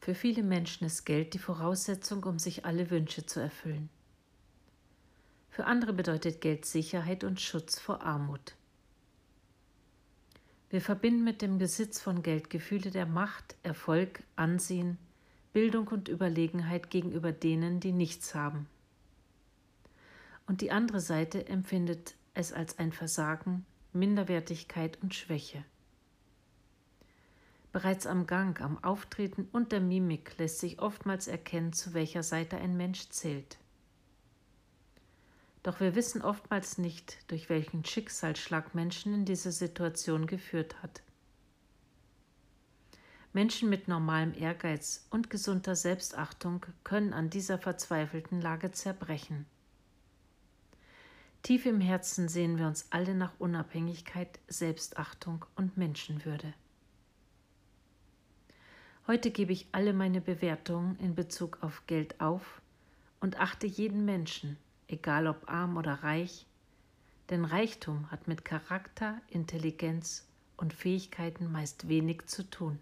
Für viele Menschen ist Geld die Voraussetzung, um sich alle Wünsche zu erfüllen. Für andere bedeutet Geld Sicherheit und Schutz vor Armut. Wir verbinden mit dem Besitz von Geld Gefühle der Macht, Erfolg, Ansehen, Bildung und Überlegenheit gegenüber denen, die nichts haben. Und die andere Seite empfindet es als ein Versagen, Minderwertigkeit und Schwäche. Bereits am Gang, am Auftreten und der Mimik lässt sich oftmals erkennen, zu welcher Seite ein Mensch zählt. Doch wir wissen oftmals nicht, durch welchen Schicksalsschlag Menschen in diese Situation geführt hat. Menschen mit normalem Ehrgeiz und gesunder Selbstachtung können an dieser verzweifelten Lage zerbrechen. Tief im Herzen sehen wir uns alle nach Unabhängigkeit, Selbstachtung und Menschenwürde. Heute gebe ich alle meine Bewertungen in Bezug auf Geld auf und achte jeden Menschen, egal ob arm oder reich, denn Reichtum hat mit Charakter, Intelligenz und Fähigkeiten meist wenig zu tun.